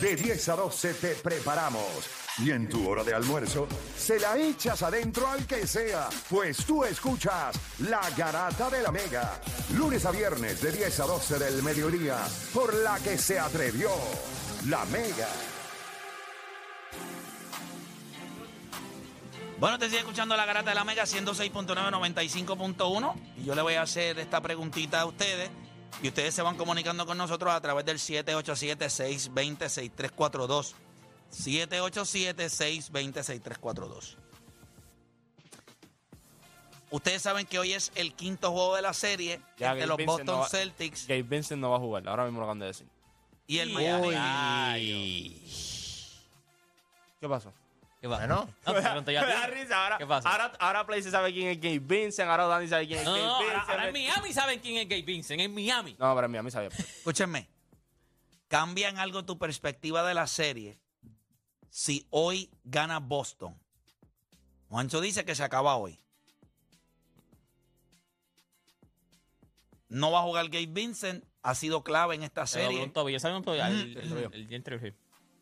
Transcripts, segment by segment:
De 10 a 12 te preparamos. Y en tu hora de almuerzo, se la echas adentro al que sea, pues tú escuchas La Garata de la Mega. Lunes a viernes de 10 a 12 del mediodía, por la que se atrevió La Mega. Bueno, te sigue escuchando la garata de la Mega 106.995.1 y yo le voy a hacer esta preguntita a ustedes y ustedes se van comunicando con nosotros a través del 787-620-6342. 787-620-6342. Ustedes saben que hoy es el quinto juego de la serie Ya, entre Gabe los Vincent Boston no va- Celtics Gabe Vincent no va a jugar, ahora mismo lo acaban de decir. y el Miami. ¿Qué pasó? ¿Qué pasa? Bueno. No, te pregunto yo a Me ti. da risa. Ahora, ¿Qué pasa? Ahora, ahora Play se sabe quién es Gabe Vincent, ahora Dani sabe quién es No, Gabe no, ahora, Vincent. ahora en Miami saben quién es Gabe Vincent, en Miami. No, pero en Miami sabía. Escúchenme, ¿cambia en algo tu perspectiva de la serie si hoy gana Boston? Juancho dice que se acaba hoy. No va a jugar Gabe Vincent, ha sido clave en esta Se serie. El, Mm. el, el,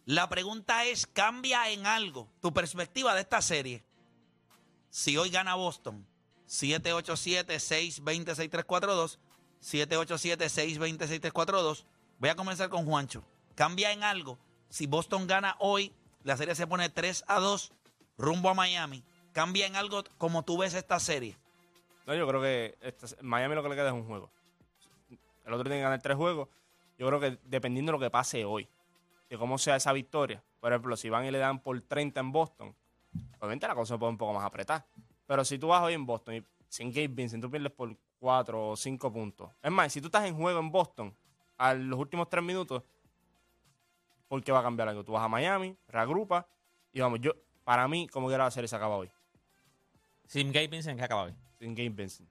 La pregunta es, ¿cambia en algo tu perspectiva de esta serie? Si hoy gana Boston, 787-620-6342, 787-620-6342. Voy a comenzar con Juancho. ¿Cambia en algo? Si Boston gana hoy, la serie se pone 3 a 2, rumbo a Miami. ¿Cambia en algo como tú ves esta serie? No, yo creo que este- Miami lo que le queda es un juego. El otro tiene que ganar tres juegos. Yo creo que dependiendo de lo que pase hoy, de cómo sea esa victoria, por ejemplo, si van y le dan por 30 en Boston, obviamente la cosa se puede un poco más apretar. Pero si tú vas hoy en Boston y sin Gabe Vincent, tú pierdes por 4 o 5 puntos. Es más, si tú estás en juego en Boston, a los últimos 3 minutos, ¿por qué va a cambiar algo? Tú vas a Miami, reagrupas y vamos, yo, para mí, como quiera la serie se acaba hoy, Sin Gabe Vincent, que acaba hoy. sin Gabe Vincent.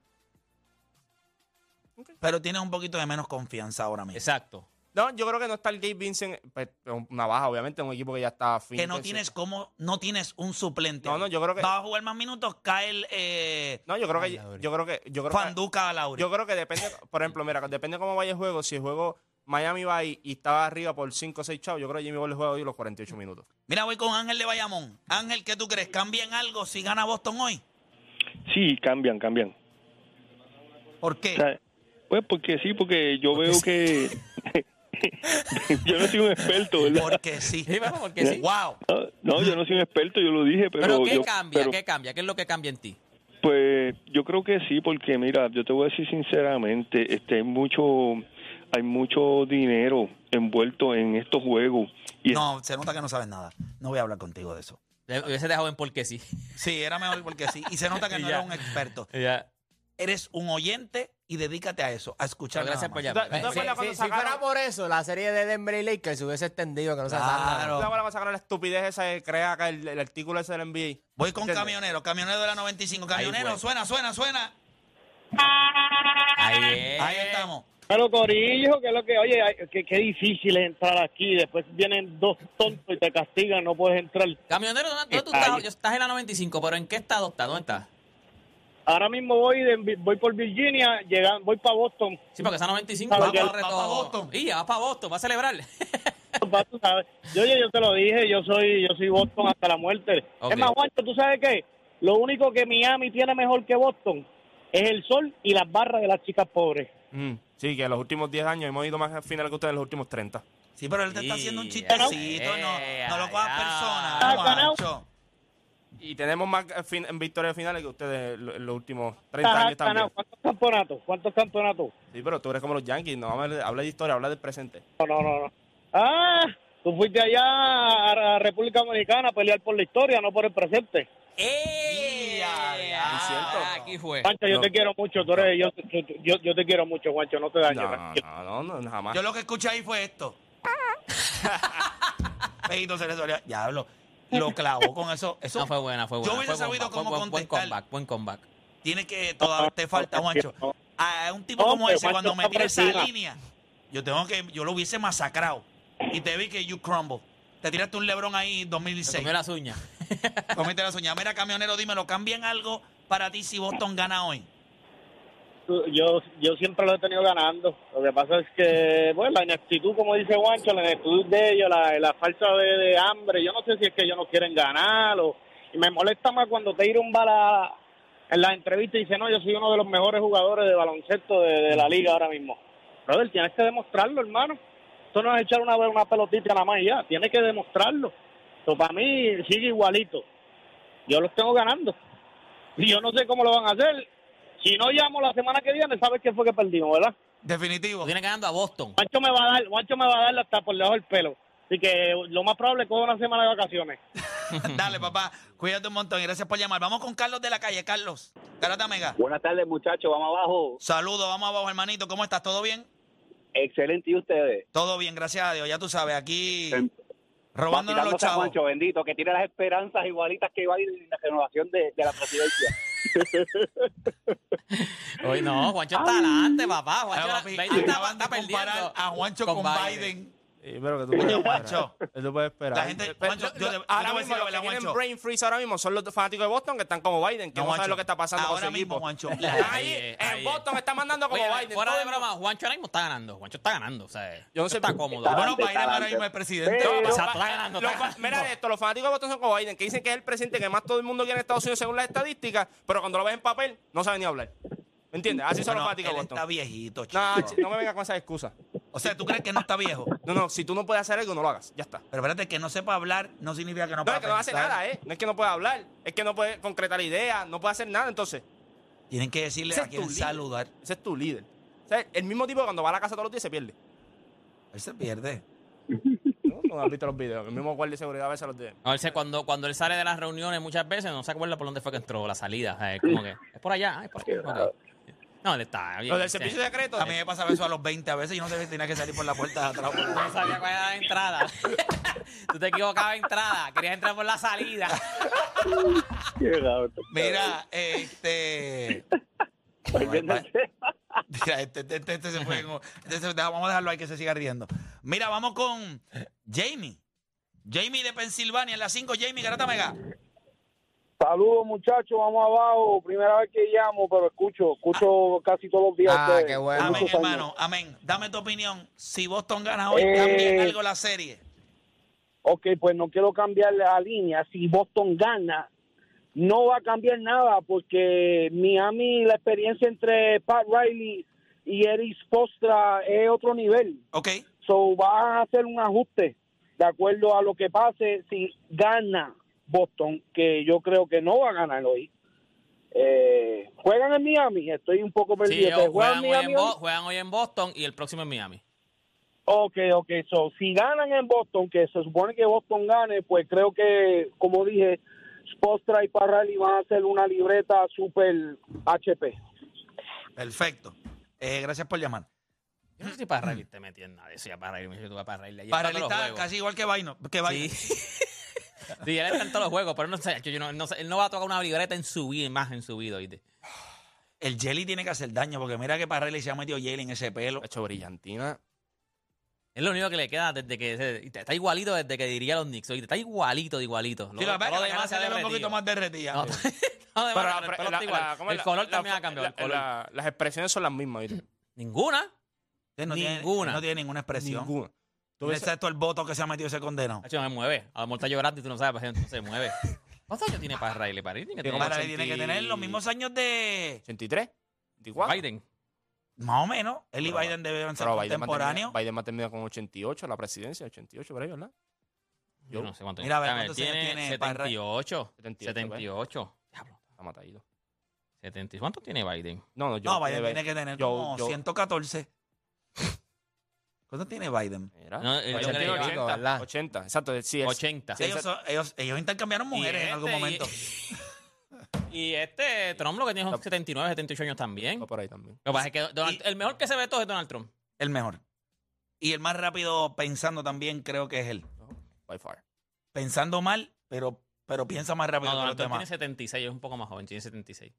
Pero tienes un poquito de menos confianza ahora mismo. Exacto. No, yo creo que no está el Gabe Vincent, pues, una baja, obviamente, un equipo que ya está fin. Que no tienes como, no tienes un suplente. No, no, yo creo que. Va a jugar más minutos, cae el eh, No, yo creo que. Yo creo que. Yo creo que, Fanduca a Lauri. yo creo que depende. Por ejemplo, mira, depende cómo vaya el juego. Si el juego Miami va y, y estaba arriba por 5 o 6 chavos, yo creo que Jimmy Butler juega hoy los 48 minutos. Mira, voy con Ángel de Bayamón. Ángel, ¿qué tú crees? ¿Cambia en algo si gana Boston hoy? Sí, cambian, cambian. ¿Por qué? O sea, pues porque sí, porque yo veo que yo no soy un experto, ¿verdad? Porque sí. Sí, bueno, porque sí. Wow. No, no, yo no soy un experto, yo lo dije, pero, Pero, ¿qué yo, cambia? pero, ¿Qué cambia? ¿Qué es lo que cambia en ti? pues yo creo que sí, porque mira, yo te voy a decir sinceramente, este hay mucho hay mucho dinero envuelto en estos juegos y No, se nota que no sabes nada. No voy a hablar contigo de eso. Hubiese dejado en porque sí. Sí, era mejor porque sí. Y se nota que no Ya. eres un experto. Ya. Eres un oyente y dedícate a eso, a escuchar. Gracias por llamar. ¿Tú te acuerdas Si, cuando si- si sacaron- fuera por eso, la serie de Denver y Lakers se hubiese extendido, que no se Claro. ¿Tú te acuerdas cuando sacaron la estupidez esa que crea acá el, el artículo ese del NBA? Voy con ¿Entiendes? camionero, camionero de la 95. Camionero, suena, suena, suena. Ahí es. Ahí estamos. Pero Corillo, que es lo que, oye, ay, que, qué difícil es entrar aquí. Después vienen dos tontos y te castigan, no puedes entrar. Camionero, ¿dónde, dónde tú Está estás? Yo estás en la 95, pero ¿en qué estado estás? ¿Dónde estás? Ahora mismo voy de- voy por Virginia, llegan, voy para Boston. Sí, porque esa 95 Va va, pa- para Boston. Y ya va para Boston, va a celebrar. Yo, oye, yo te lo dije, yo soy yo soy Boston hasta la muerte. Es más, Juancho, ¿tú sabes qué? Lo único que Miami tiene mejor que Boston es el sol y las barras de las chicas pobres. Mm, sí, que en los últimos 10 años hemos ido más al final que ustedes en los últimos 30. Sí, pero él te está haciendo un chistecito. No, no lo cojas ya. personal, Ah. Juancho. Y tenemos más fin- en victorias finales que ustedes en lo- en los últimos 30 Ajá, años también. ¿Cuántos campeonatos? ¿Cuántos campeonatos? Sí, pero tú eres como los Yankees, no habla de, habla de historia, habla del presente. No, no, no. no. Ah, tú fuiste allá a la República Dominicana a pelear por la historia, no por el presente. ¡Eh! Ya, ya. Cierto. Aquí fue. Juancho, yo No. te quiero mucho, tú eres, yo, yo, te quiero mucho, Juancho, no te dañes. No, no, no, no, jamás. Yo lo que escuché ahí fue esto. Feito se le solía- Diablo. Lo clavó con eso. Eso No, fue buena, fue buena. Yo hubiese fue sabido comeback, cómo buen, buen contestar. comeback, buen comeback. Tiene que. Todavía te falta, Juancho. A un tipo como ese, cuando me tira esa línea, yo tengo que. Yo lo hubiese masacrado. Y te vi que you crumble. Te tiraste un Lebron ahí en Se 2016. comió las uñas. Comete las uñas. Mira, camionero, dímelo, ¿cambian algo para ti si Boston gana hoy? Yo, yo siempre lo he tenido ganando. Lo que pasa es que, bueno, la ineptitud, como dice Juancho, la ineptitud de ellos, la, falta de, hambre, yo no sé si es que ellos no quieren ganar o... Y me molesta más cuando te ir un bala en la entrevista y dice, no, yo soy uno de los mejores jugadores de baloncesto de, de la liga ahora mismo. Brother, tienes que demostrarlo, hermano. Esto no es echar una, una pelotita nada más y ya, tienes que demostrarlo. Entonces, para mí sigue igualito. Yo los tengo ganando. Y yo no sé cómo lo van a hacer. Si no llamo la semana que viene, sabes qué fue que perdimos, ¿verdad? Definitivo. Tú vienes ganando a Boston. Juancho me va a dar, Juancho me va a dar hasta por debajo del pelo. Así que lo más probable es que coja una semana de vacaciones. Dale, papá. Cuídate un montón y gracias por llamar. Vamos con Carlos de la calle. Carlos. Garata Mega. Buenas tardes, muchachos. Vamos abajo. Saludos, vamos abajo, hermanito. ¿Cómo estás? ¿Todo bien? Excelente. ¿Y ustedes? Todo bien, gracias a Dios. Ya tú sabes, aquí Em, robándonos los chavos. Juancho, bendito, que tiene las esperanzas igualitas que va a ir en la renovación de, de la presidencia. Hoy no, Juancho está adelante, papá. Juancho está, está, está perdiendo. a Juancho con, Biden. Sí, pero que tú Coño, puedes esperar. Juancho. ¿Qué tú puedes esperar? La gente- Pero Juancho, lo- yo te- lo- yo te ahora voy a decir mismo la los verdad, que tienen Juancho. brain freeze ahora mismo son los fanáticos de Boston que están como Biden, que no, Juancho, saben lo que está pasando ahora con su mismo, equipo. Juancho. Ahí, Ahí, en ahí. Boston está mandando como Oye, Biden. fuera todo de el broma, Juancho ahora mismo está ganando. Juancho está ganando. O sea, Yo no sé- está cómodo. Está- Bueno, Biden ahora mismo es presidente. Pero- O sea, está ganando, Los está fa- ganando. mira esto, los fanáticos de Boston son como Biden, que dicen que es el presidente que más todo el mundo quiere en Estados Unidos según las estadísticas, pero cuando lo ves en papel no saben ni hablar. ¿Me entiendes? Así son Bueno, los fanáticos él de Boston. está viejito, chico. No, ch- no me vengas con esa excusa. O sea, ¿tú crees que no está viejo? No, no, si tú no puedes hacer algo, no lo hagas. Ya está. Pero espérate, que no sepa hablar no significa que no No, pueda es que no hace pensar. nada, ¿eh? No es que no pueda hablar, es que no puede concretar ideas, no puede hacer nada, entonces. Tienen que decirle Ese a es quién tu líder. saludar. Ese es tu líder. O sea, el mismo tipo que cuando va a la casa todos los días se pierde. Él se pierde. ¿No? No has visto los videos. El mismo guardia de seguridad a veces los de. A veces cuando, cuando él sale de las reuniones muchas veces no se acuerda por dónde fue que entró, la salida. O sea, es como que es por allá, es por allá. Ok. No, él está bien. Los del sí. servicio secreto. A mí me pasaba eso a los 20 a veces y no sé si tenía que salir por la puerta de atrás. No sabía cuál era la entrada. Tú te equivocabas de entrada, querías entrar por la salida. Mira, este... Mira, este, este, este- este se fue. en- este se- vamos a dejarlo ahí que se siga riendo. Mira, vamos con Jamie. Jamie de Pensilvania en la 5. Jamie, Garata Mega. Saludos muchachos, vamos abajo. Primera vez que llamo, pero escucho, escucho casi todos los días. Ah, ustedes. qué bueno. Amén, Muchos años. hermano. Amén. Dame tu opinión. Si Boston gana hoy, Eh, cambia en algo la serie. Ok, pues no quiero cambiar la línea. Si Boston gana, no va a cambiar nada porque Miami, la experiencia entre Pat Riley y Eric Postra es otro nivel. Ok. So va a hacer un ajuste de acuerdo a lo que pase si gana Boston, que yo creo que no va a ganar hoy. Eh, juegan en Miami, estoy un poco perdido. ellos ¿Pero juegan, hoy en Miami Bo- hoy? juegan hoy en Boston y el próximo en Miami. Ok, ok, so, si ganan en Boston, que se supone que Boston gane, pues creo que, como dije, Spostra y Parrelli van a hacer una libreta super HP. Perfecto. Eh, gracias por llamar. Yo no sé si para Riley te metí en nada de eso. Ya para Riley, tú él está casi igual que Vaino. Que Vaino. Sí. sí, él está en todos los juegos, pero no sé, yo no, no sé, él no va a tocar una libreta en su vida, más en su vida, ¿oíste? El jelly tiene que hacer daño porque mira que para se ha metido jelly en ese pelo. Ha hecho brillantina. Es lo único que le queda desde que se- está igualito desde que diría los Knicks, ¿oíste? Está igualito, de igualito. Sí, lo demás se se ve un poquito más derretida. No, no, de Pero la- el pelo la- está igual. la- ¿cómo El es color también ha cambiado. el la- color. la- las expresiones son las mismas, ¿viste? Ninguna. No Ninguna. Tiene, no tiene ninguna expresión. Ninguna. Tú Mira, ves- Excepto el voto que se ha metido ese condenado. Hacho, no me mueve. A lo mejor está llorando y tú no sabes, pero no se mueve. ¿Cuántos años tiene para Riley? Para tiene que tener Para como él tiene que tener los mismos años de. 83, 24. Biden. Más o menos. Él y Pero- Biden deben ser Pero Biden contemporáneos. Biden va a terminar con 88, la presidencia, 88 por ahí, ¿verdad? Yo no sé cuánto Mira, a ver, ¿cuántos años tiene. para Riley? 78. 78, 78. Diablo. Está matadito. 70. ¿Cuánto tiene Biden? No, no, yo. No, Biden tiene que tener yo- como yo- 114. ¿Cuánto tiene Biden? Mira, No, yo 80, creo que 80, pico, ¿verdad? 80, exacto. Sí, es- 80. Sí, ellos, son- ellos, ellos intercambiaron mujeres Y en algún este, momento. Y este Trump lo que tiene son 79, 78 años también. va por ahí también. Lo que pasa es que Donald- Y- el mejor que se ve todo es Donald Trump. El mejor. Y el más rápido pensando también creo que es él. By far. Pensando mal, pero, pero piensa más rápido No, que los Donald Trump tiene demás. 76, es un poco más joven, tiene 76.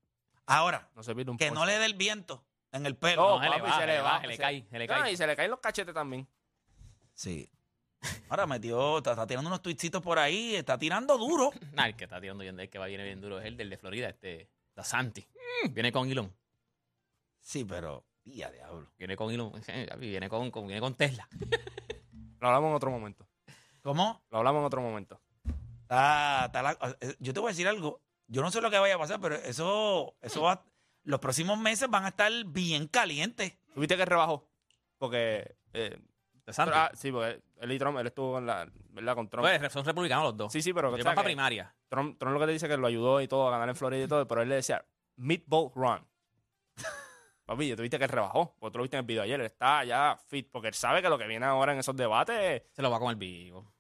Ahora, No se pierde un que no le dé el viento en el pelo. No, No, se le va, se le va, se le se- cae, se le No, cae. y se le caen los cachetes también. Sí. Ahora metió, está, está tirando unos tuitsitos por ahí, está tirando duro. Nah, el que está tirando bien, el que va viene bien duro es el del de Florida, este, Da Santi. Mm, Viene con Elon. Sí, pero. Ya, diablo. Viene con, Elon- eh, viene con, con- viene con Tesla. Lo hablamos en otro momento. ¿Cómo? Lo hablamos en otro momento. Está- está la- eh, yo te voy a decir algo. Yo no sé lo que vaya a pasar, pero eso, eso va. Los próximos meses van a estar bien calientes. ¿Tuviste que rebajó? Porque. eh, De ah, sí, porque él y Trump, él estuvo en la, ¿verdad? con Trump. Pues, son republicanos los dos. sí, sí, pero. Ellos o sea, van para que primaria. Trump, Trump lo que te dice es que lo ayudó y todo a ganar en Florida y todo, pero él le decía, Meatball Run. Papi, yo tuviste que él rebajó, porque tú lo viste en el video ayer, él está ya fit, porque él sabe que lo que viene ahora en esos debates. Se lo va a comer vivo.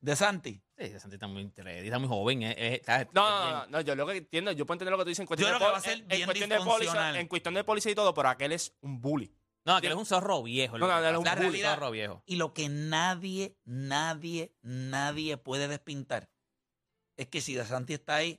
De Santi. Sí, de Santi está muy, está muy joven. está- No, no, no, no, yo lo que entiendo, yo puedo entender lo que tú dices en cuestión, Yo de, pol- en- en cuestión de policía, en cuestión de policía y todo, pero aquel es un bully. No, aquel es un zorro viejo. No, no, él es un La bully. realidad. zorro viejo. Y lo que nadie, nadie, nadie puede despintar es que si De Santi está ahí,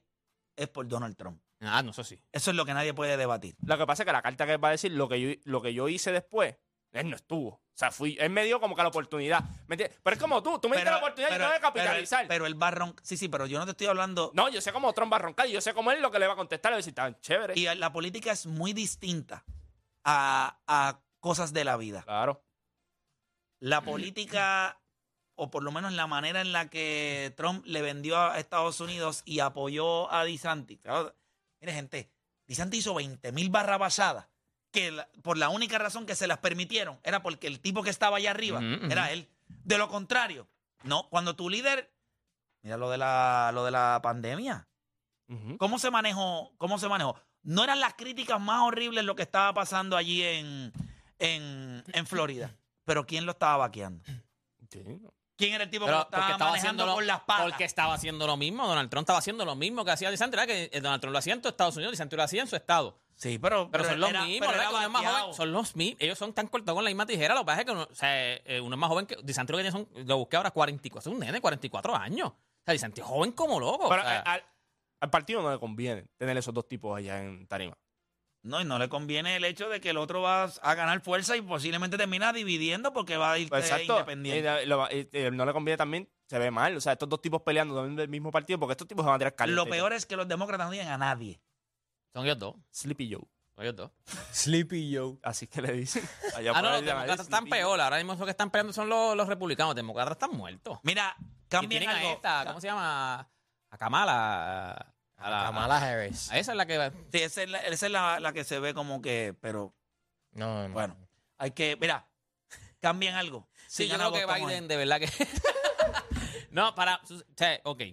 es por Donald Trump. Ah, no, eso sí. Eso es lo que nadie puede debatir. Lo que pasa es que la carta que él va a decir, lo que yo, lo que yo hice después, él no estuvo. O sea, fui, él me dio como que la oportunidad. ¿Me entiendes? Pero es como tú, tú me diste la oportunidad y yo tengo que capitalizar. Pero, pero el barrón, sí, sí, pero yo no te estoy hablando. no, yo sé cómo Trump va a roncar y yo sé cómo él lo que le va a contestar. Le va a decir, tan chévere. Y la política es muy distinta a, a cosas de la vida. Claro. La política, o por lo menos la manera en la que Trump le vendió a Estados Unidos y apoyó a DeSantis. Claro, Mire, gente, DeSantis hizo 20 mil barras basadas que la- por la única razón que se las permitieron era porque el tipo que estaba allá arriba era él. De lo contrario, no, cuando tu líder, mira lo de la, lo de la pandemia. ¿cómo se manejó? ¿Cómo se manejó? No eran las críticas más horribles lo que estaba pasando allí en, en, en Florida, pero ¿quién lo estaba vaqueando? Sí, no. ¿Quién era el tipo Pero que lo estaba estaba manejando haciendo por las patas? Porque estaba haciendo lo mismo. Donald Trump estaba haciendo lo mismo que hacía DeSantis. ¿verdad? Que eh, Donald Trump lo hacía en todo Estados Unidos, DeSantis lo hacía en su estado. Sí, pero, Pero, son los era- mismos, son los mismos. Ellos son tan cortos con la misma tijera. Lo que pasa es que uno, o sea, eh, uno es más joven que. DeSantis lo que tiene son. Lo busqué ahora 44. Es un nene, 44 años. O sea, DeSantis es joven como loco. Pero o sea, eh, al, al partido no le conviene tener esos dos tipos allá en Tarima. No, y no le conviene el hecho de que el otro va a ganar fuerza y posiblemente termina dividiendo porque va a ir Pues independiente. Y, lo- y- y no le conviene también, se ve mal. O sea, estos dos tipos peleando del mismo partido, porque estos tipos se van a tirar caliente. Lo peor es que los demócratas no tienen a nadie. son ellos dos. Sleepy Joe. Son ellos dos. Sleepy Joe. Así que le dicen. Allá Ah, no, los demócratas están peor. Ahora mismo los que están peleando son los, los republicanos. Los demócratas están muertos. Mira, cambien algo. esta, ¿cómo se llama? A Kamala. A, la- Kamala Harris. a esa es la que. Sí, esa es, la, esa es la- la que se ve como que, pero No, no. bueno, hay que, mira, cambien algo. Sí, yo creo que. Biden, de verdad que. no, para. O sea, ok.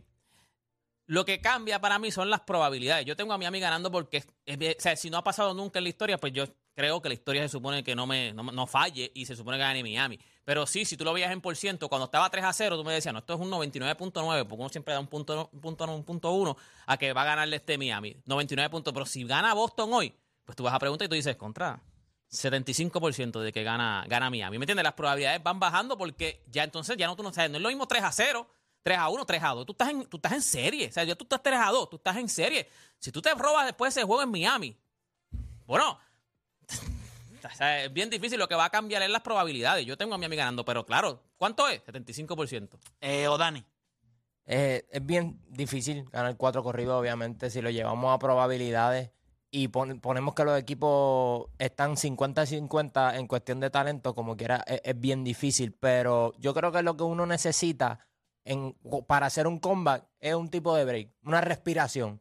Lo que cambia para mí son las probabilidades. Yo tengo a Miami ganando porque, o sea, si no ha pasado nunca en la historia, pues yo creo que la historia se supone que no me no, no falle y se supone que gane Miami. Pero sí, si tú lo veías en por ciento, cuando estaba 3 a 0, tú me decías, no, esto es un 99.9, porque uno siempre da un punto, un punto, un punto uno a que va a ganarle este Miami. 99 puntos. Pero si gana Boston hoy, pues tú vas a preguntar y tú dices, contra. 75% de que gana, gana Miami. ¿Me entiendes? Las probabilidades van bajando porque ya entonces ya no tú no sabes, no es lo mismo 3 a 0, 3 a 1, 3 a 2. Tú estás en, tú estás en serie. O sea, ya tú estás 3 a 2, tú estás en serie. Si tú te robas después ese juego en Miami, bueno, o sea, es bien difícil. Lo que va a cambiar es las probabilidades. Yo tengo a Miami ganando, pero claro, ¿cuánto es? 75%. Eh, o Dani. Eh, es bien difícil ganar cuatro corridos, obviamente, si lo llevamos a probabilidades y pon- ponemos que los equipos están 50-50 en cuestión de talento, como quiera, es, es bien difícil. Pero yo creo que lo que uno necesita en, para hacer un comeback es un tipo de break, una respiración.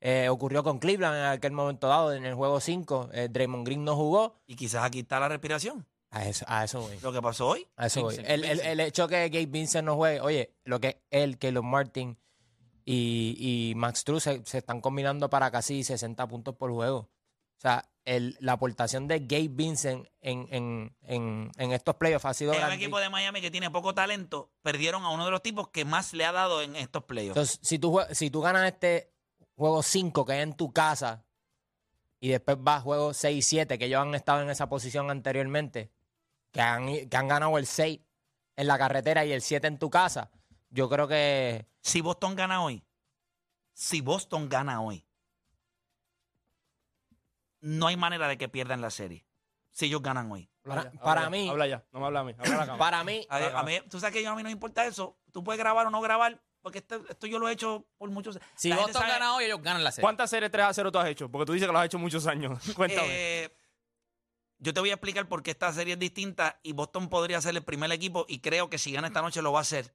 Eh, ocurrió con Cleveland en aquel momento dado, en el juego 5. eh, Draymond Green no jugó. Y quizás aquí está la respiración. A eso, a eso voy. Lo que pasó hoy. A eso voy. El, el- el hecho que Gabe Vincent no juegue, oye, lo que él, Caleb Martin y, y Max Truss se, se están combinando para casi 60 puntos por juego. O sea, el- la aportación de Gabe Vincent en, en, en, en estos playoffs ha sido Es un equipo de Miami que tiene poco talento. Perdieron a uno de los tipos que más le ha dado en estos playoffs. Entonces, si tú, si tú ganas este juego 5 que es en tu casa y después vas juego 6 y 7 que ellos han estado en esa posición anteriormente, que han, que han ganado el 6 en la carretera y el 7 en tu casa, yo creo que Si Boston gana hoy, si Boston gana hoy, no hay manera de que pierdan la serie. Si ellos ganan hoy. para, Habla ya, para habla ya, mí, Habla ya, no me habla a mí. Habla a la cámara. para mí, A, a mí, tú sabes que yo- a mí no me importa eso. Tú puedes grabar o no grabar, porque esto, esto yo lo he hecho por muchos Si La gente Boston sabe- gana hoy, ellos ganan la serie. ¿Cuántas series 3 a 0 tú has hecho? Porque tú dices que lo has hecho muchos años. Cuéntame. Eh, yo te voy a explicar por qué esta serie es distinta y Boston podría ser el primer equipo y creo que si gana esta noche lo va a hacer.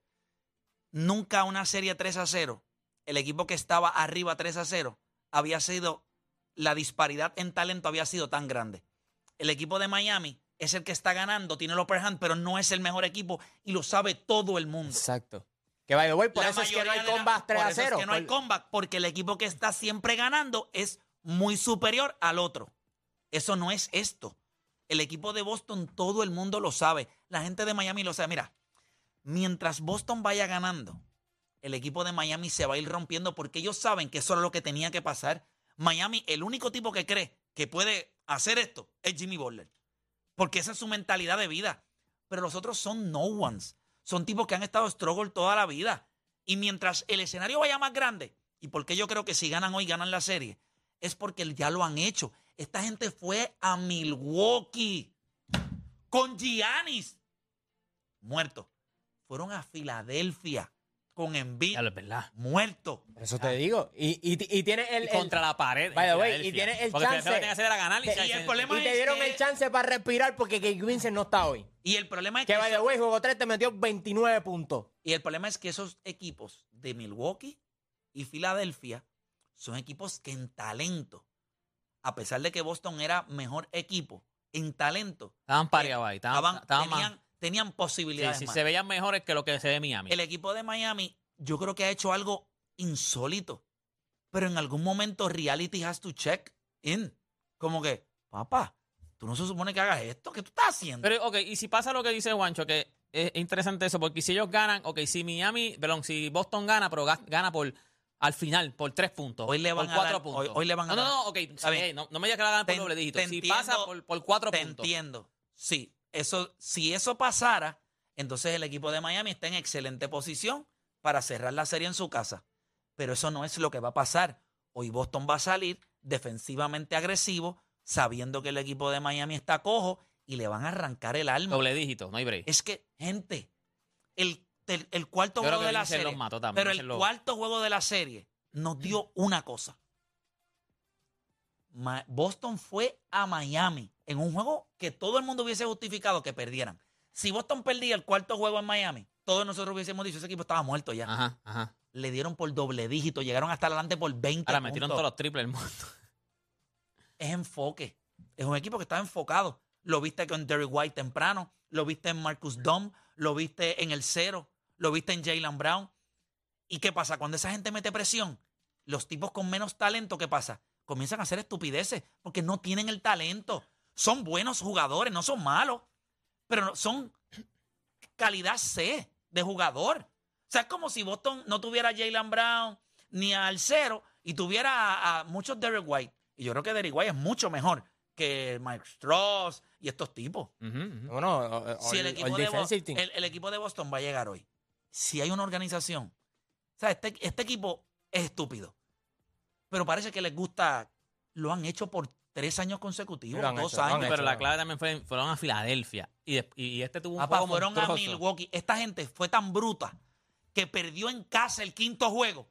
Nunca una serie 3 a 0, el equipo que estaba arriba 3 a 0, había sido, la disparidad en talento había sido tan grande. El equipo de Miami es el que está ganando, tiene el upper hand, pero no es el mejor equipo y lo sabe todo el mundo. Exacto. Que by the way, por La eso es que no hay combats 3 por a eso es 0. que no hay comeback, porque el equipo que está siempre ganando es muy superior al otro. Eso no es esto. El equipo de Boston, todo el mundo lo sabe. La gente de Miami lo sabe. Mira, mientras Boston vaya ganando, el equipo de Miami se va a ir rompiendo porque ellos saben que eso era lo que tenía que pasar. Miami, el único tipo que cree que puede hacer esto es Jimmy Butler. Porque esa es su mentalidad de vida. Pero los otros son no ones. Son tipos que han estado struggle toda la vida. Y mientras el escenario vaya más grande, y porque yo creo que si ganan hoy, ganan la serie, es porque ya lo han hecho. Esta gente fue a Milwaukee con Giannis. Muerto. Fueron a Filadelfia con Embiid. Ya lo es verdad. Muerto. Por eso te digo. Y, y, y tiene el, Y el- contra la pared. By the way, y tiene el Porque chance- tenía que hacer era ganar y, Y se- el se- problema y te es dieron que- el chance para respirar porque Gabe Vincent no está hoy. Y el problema es Que que, by the way, juego 3 te metió 29 puntos. y el problema es que esos equipos de Milwaukee y Filadelfia son equipos que en talento, a pesar de que Boston era mejor equipo, en talento, Estaban pareados ahí. Estaban, estaban- estaban más- tenían, tenían Sí, posibilidades. sí, más. se veían mejores que lo que se ve en Miami. El equipo de Miami, yo creo que ha hecho algo insólito. Pero en algún momento reality has to check in. Como que, papá, tú no se supone que hagas esto. ¿Qué tú estás haciendo? Pero, ok, y si pasa lo que dice Juancho, que es interesante eso, porque si ellos ganan, ok, si Miami, perdón, si Boston gana, pero ga- gana por al final, por tres puntos. Hoy le van por a cuatro dar- puntos. hoy- hoy le van a no, dar- No, no, ok, sí, bien. no, no me digas que la ganan por doble dígito. Si entiendo- pasa por, por cuatro Te puntos. entiendo. Sí, eso, si eso pasara, entonces el equipo de Miami está en excelente posición para cerrar la serie en su casa. Pero eso no es lo que va a pasar. Hoy Boston va a salir defensivamente agresivo, sabiendo que el equipo de Miami está cojo y le van a arrancar el alma. Doble dígito, no hay break. Es que, gente, el, el, el cuarto Yo juego de la serie. los mató también, pero el los- cuarto juego de la serie nos dio una cosa. Boston fue a Miami en un juego que todo el mundo hubiese justificado que perdieran. Si Boston perdía el cuarto juego en Miami, todos nosotros hubiésemos dicho ese equipo estaba muerto ya. Ajá, ajá. Le dieron por doble dígito, llegaron hasta adelante por 20 Ahora metieron todos los triples del mundo. es enfoque. Es un equipo que está enfocado. Lo viste con Derrick White temprano, lo viste en Marcus Dom, lo viste en el cero, lo viste en Jalen Brown. ¿Y qué pasa? Cuando esa gente mete presión, los tipos con menos talento, ¿qué pasa? Comienzan a hacer estupideces porque no tienen el talento. Son buenos jugadores, no son malos, pero no- son calidad C de jugador. O sea, es como si Boston no tuviera a Jalen Brown ni al cero y tuviera a, a muchos Derrick White. Y yo creo que Derrick White es mucho mejor que Mike Strauss y estos tipos. Bueno, o- o- Si el equipo, de Bo- defensive team. el- el equipo de Boston va a llegar hoy, si hay una organización, o sea, este, este equipo es estúpido, pero parece que les gusta, lo han hecho por tres años consecutivos, Lo han dos hecho, lo han años. hecho. Pero la clave también fue, fueron a Filadelfia. Y, de- y este tuvo un Papá, juego fueron a. Milwaukee. Esta gente fue tan bruta que perdió en casa el quinto juego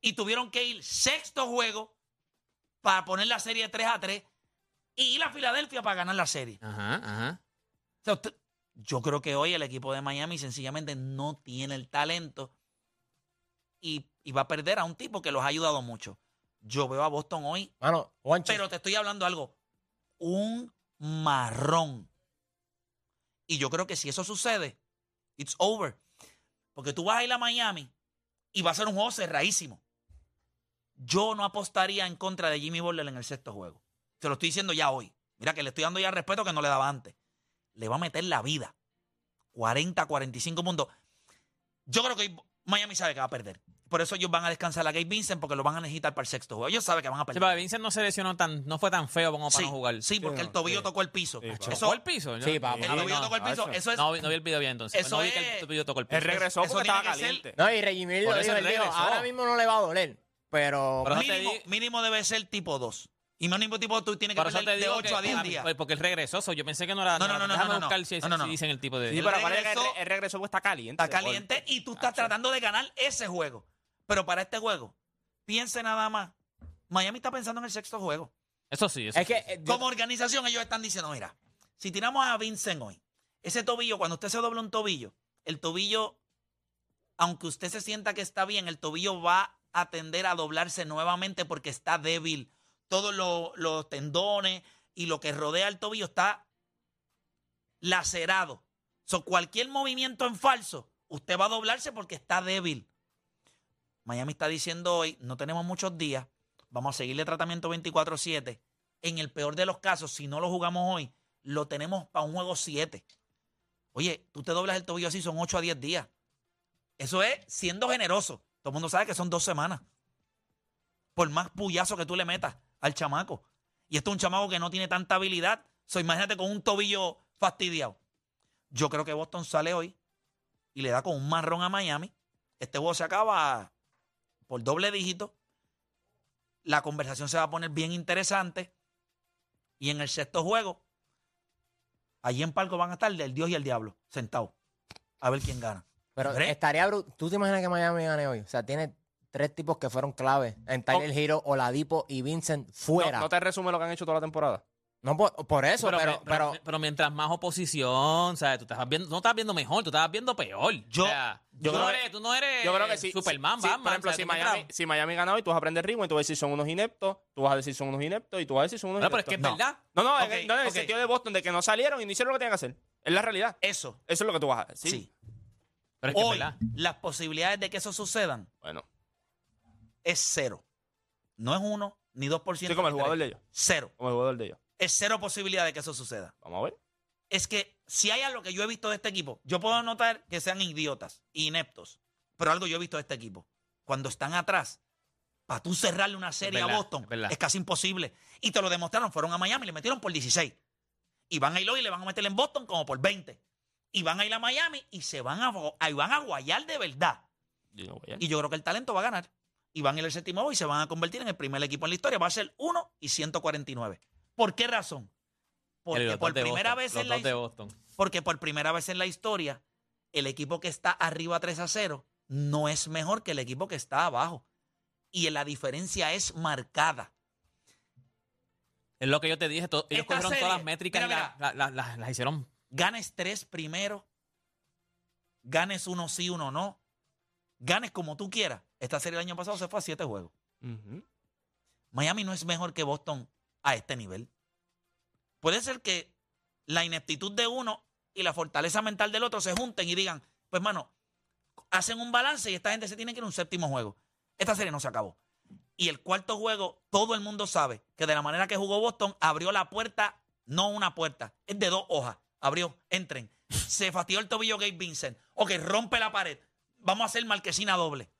y tuvieron que ir sexto juego para poner la serie 3 a 3 y ir a Filadelfia para ganar la serie. Ajá, ajá. O sea, usted- yo creo que hoy el equipo de Miami sencillamente no tiene el talento y, y va a perder a un tipo que los ha ayudado mucho. Yo veo a Boston hoy, Mano, Juancho, pero te estoy hablando algo, un marrón. Y yo creo que si eso sucede, it's over. Porque tú vas a ir a Miami y va a ser un juego cerradísimo. Yo no apostaría en contra de Jimmy Butler en el sexto juego. Te lo estoy diciendo ya hoy. Mira que le estoy dando ya respeto que no le daba antes. Le va a meter la vida. 40, 45 puntos. Yo creo que Miami sabe que va a perder. Por eso ellos van a descansar a Gabe Vincent porque lo van a necesitar para el sexto juego. Ellos saben que van a Sí, perder. pero Vincent no se lesionó tan, no fue tan feo como para Sí, no jugar. sí, porque el tobillo sí. tocó el piso. Sí, Eso- ¿Tocó el piso? Sí, papá. el Ah, tobillo no, tocó el piso. Eso es. No, vi- no vi el video bien entonces. Eso no vi que es- el tobillo tocó el piso. Él regresó Eso porque estaba ser- caliente. No, y Reggie Miller Por lo eso dijo, él dijo, regresó. ahora mismo no le va a doler, pero... Eso mínimo, di- mínimo debe ser tipo 2. Y mínimo tipo tú tienes que eso perder te de digo 8 que- a 10 ah, días. pues, Porque él regresó. yo pensé que no era. No, no, no, no, no, no. buscar si, No, no, no. si dicen el tipo de. Sí, pero regresó- él regresó porque está caliente. Está caliente y tú estás tratando de ganar ese juego. Pero para este juego, piense nada más. Miami está pensando en el sexto juego. Eso sí, eso Es que sí. eh, yo- Como organización, ellos están diciendo, mira, si tiramos a Vincent hoy, ese tobillo, cuando usted se dobla un tobillo, el tobillo, aunque usted se sienta que está bien, el tobillo va a tender a doblarse nuevamente porque está débil. Todos lo- los tendones y lo que rodea el tobillo está lacerado. So, cualquier movimiento en falso, usted va a doblarse porque está débil. Miami está diciendo hoy, no tenemos muchos días, vamos a seguirle tratamiento 24-7. En el peor de los casos, si no lo jugamos hoy, lo tenemos para un juego 7. Oye, tú te doblas el tobillo así, son 8 a 10 días. Eso es siendo generoso. Todo el mundo sabe que son dos semanas. Por más puyazo que tú le metas al chamaco. Y esto es un chamaco que no tiene tanta habilidad. So, imagínate con un tobillo fastidiado. Yo creo que Boston sale hoy y le da con un marrón a Miami. Este juego se acaba por doble dígito. La conversación se va a poner bien interesante. Y en el sexto juego, allí en Palco van a estar el Dios y el Diablo sentados. A ver quién gana. pero Hombre. estaría. ¿Tú te imaginas que Miami gane hoy? O sea, tiene tres tipos que fueron clave en Tyler Hero, Oladipo y Vincent fuera. no te resume lo que han hecho toda la temporada. No, por, por eso, pero, pero, pero, pero mientras más oposición, ¿sabes? Tú estás viendo, no estás viendo mejor, tú estás viendo peor. Yo- O sea, yo tú, creo no que- eres, tú no eres Yo creo que sí. Superman, Batman, Por ejemplo, o sea, si Miami, si Miami gana hoy, tú vas a aprender ritmo y tú vas a decir son unos ineptos, tú vas a decir son unos ineptos y tú vas a decir son unos No, pero es que es verdad. No, no, Ok, en, no, en el ok. sentido de Boston, de que no salieron y no hicieron lo que tenían que hacer. Es la realidad. Eso, Eso es lo que tú vas a decir. sí. Pero es que es Hoy, verdad. las posibilidades de que eso sucedan Bueno, es cero. No es uno, ni dos por ciento. sí, como el jugador de ellos. Cero. Como el jugador de ellos. Es cero posibilidad de que eso suceda. Vamos a ver. Es que si hay algo que yo he visto de este equipo, yo puedo notar que sean idiotas, ineptos, pero algo yo he visto de este equipo. Cuando están atrás, para tú cerrarle una serie verdad, a Boston, es casi imposible. Y te lo demostraron, fueron a Miami y le metieron por 16. Y van a ir hoy y le van a meter en Boston como por 20. Y van a ir a Miami y se van a, ahí van a guayar de verdad. No Y yo creo que el talento va a ganar. Y van a ir al séptimo y se van a convertir en el primer equipo en la historia. Va a ser 1 y 149. ¿Por qué razón? Porque por primera Boston, vez en la dos de Boston. porque por primera vez en la historia, el equipo que está arriba 3 a 0 no es mejor que el equipo que está abajo. Y la diferencia es marcada. Es lo que yo te dije. to- ellos cogieron serie, todas las métricas mira, y la- la- la- la- las hicieron. Ganes 3 primero, ganes uno sí, uno no, ganes como tú quieras. Esta serie el año pasado se fue a 7 juegos. Miami no es mejor que Boston a este nivel. Puede ser que la ineptitud de uno y la fortaleza mental del otro se junten y digan, pues mano, hacen un balance y esta gente se tiene que ir a un séptimo juego. Esta serie no se acabó. Y el cuarto juego, todo el mundo sabe que de la manera que jugó Boston, abrió la puerta, no una puerta, es de dos hojas. Abrió, entren. Se fastidió el tobillo Gabe Vincent. Ok, rompe la pared. Vamos a hacer marquesina doble.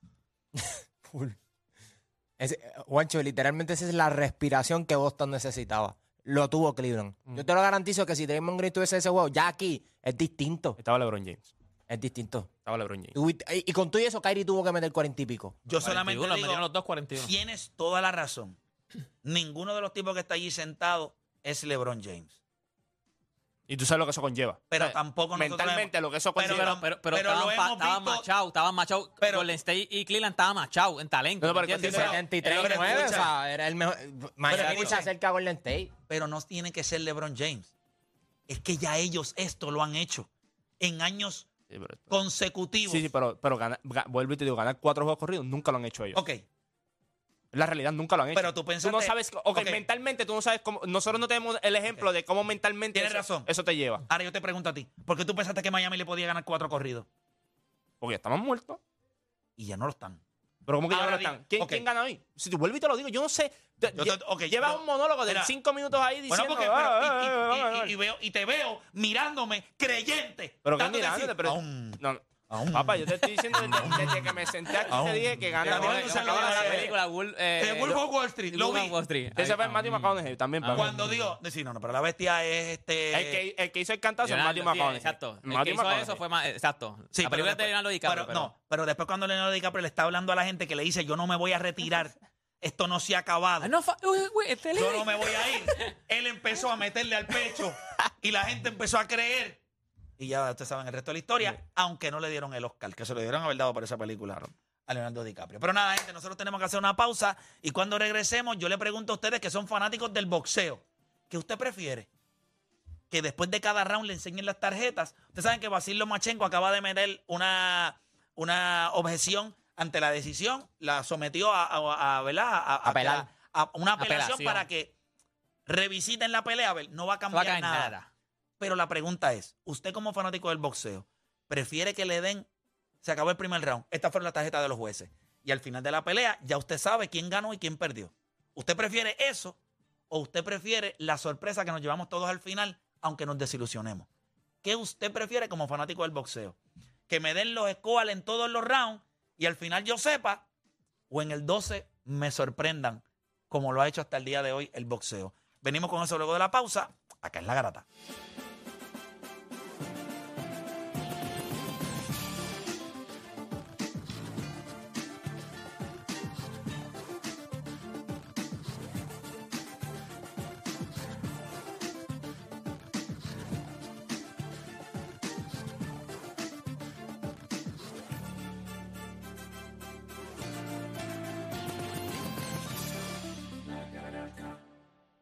ese- Juancho, literalmente esa es la respiración que Boston necesitaba. Lo tuvo Cleveland. Mm. Yo te lo garantizo que si Draymond Green tuviese ese juego, ya aquí es distinto. Estaba LeBron James. Es distinto. Estaba LeBron James. Y, y con todo eso, Kyrie tuvo que meter cuarenta y pico. Yo solamente 41, digo, metieron los dos 41. Tienes toda la razón. Ninguno de los tipos que está allí sentado es LeBron James. Y tú sabes lo que eso conlleva. Pero O sea, tampoco Mentalmente, lo que eso conlleva. Pero, pero, pero, Pero estaban, pa- hemos estaban visto- machados, estaban machados. Pero- Golden State y Cleveland estaban machados en talento. No, no, ¿me pero entiendes? pero- 73 pero 9, o sea, era el mejor. Miami escucha. se acerca a Golden State. Pero no tiene que ser LeBron James. Es que ya ellos esto lo han hecho en años Sí, consecutivos. sí, sí, pero, pero gana- ga- vuelvo y te digo, ganar cuatro juegos corridos nunca lo han hecho ellos. Ok, La realidad nunca lo han hecho. Pero tú pensaste- no sabes. Ok, ok. mentalmente tú no sabes cómo. Nosotros no tenemos el ejemplo de cómo mentalmente. Tienes eso, razón. Eso te lleva. ahora yo te pregunto a ti. ¿Por qué tú pensaste que Miami le podía ganar cuatro corridos? Porque ya estamos muertos. Y ya no lo están. Pero ¿cómo que ya no diga, están? ¿Quién, quién gana hoy? Si te vuelvo y te lo digo, yo no sé. Te- te- llevas un monólogo de cinco minutos ahí Bueno, diciendo. porque "Ah, pero- ah, y- y- ah, ah". y- y veo- y te veo mirándome creyente. Pero que mirándote, pero. "Aún, No, no. Aún". Papá, yo te estoy diciendo desde, desde que me senté aquí Aún. te dije que no, la película, Wolf, eh, Eh, Wolf of Wall Street, lo Wolf vi. of Wall Street. Ese fue Matthew McConaughey también. Papá. Cuando digo, sí, no, no, pero la bestia es este. El que, el que hizo el cantazo es Matthew sí, McConaughey. Exacto. El Matthew que hizo eso fue más. Exacto. Sí, la pero película de Leonardo DiCaprio. pero, No, pero después cuando Leonardo DiCaprio le está hablando a la gente que le dice, yo no me voy a retirar, esto no se ha acabado. Ah, no, este Yo no me voy a ir. Él empezó a meterle al pecho y la gente empezó a creer. Y ya ustedes saben el resto de la historia, aunque no le dieron el Oscar, que se lo dieron haber dado por esa película a Leonardo DiCaprio. Pero nada, gente, nosotros tenemos que hacer una pausa y cuando regresemos yo le pregunto a ustedes que son fanáticos del boxeo, ¿qué usted prefiere? Que después de cada round le enseñen las tarjetas. Ustedes saben que Basil Lomachenko acaba de meter una, una objeción ante la decisión, la sometió a, a, a-. A, Apelar. a una apelación, Apelación. para que revisiten la pelea. A ver, no va a va cambiar a caer nada. nada. Pero la pregunta es, usted como fanático del boxeo, ¿prefiere que le den, se acabó el primer round, estas fueron las tarjetas de los jueces, y al final de la pelea ya usted sabe quién ganó y quién perdió? ¿Usted prefiere eso o usted prefiere la sorpresa que nos llevamos todos al final, aunque nos desilusionemos? ¿Qué usted prefiere como fanático del boxeo? ¿Que me den los scores en todos los rounds y al final yo sepa? ¿O en el 12 me sorprendan como lo ha hecho hasta el día de hoy el boxeo? Venimos con eso luego de la pausa. Acá es la garata.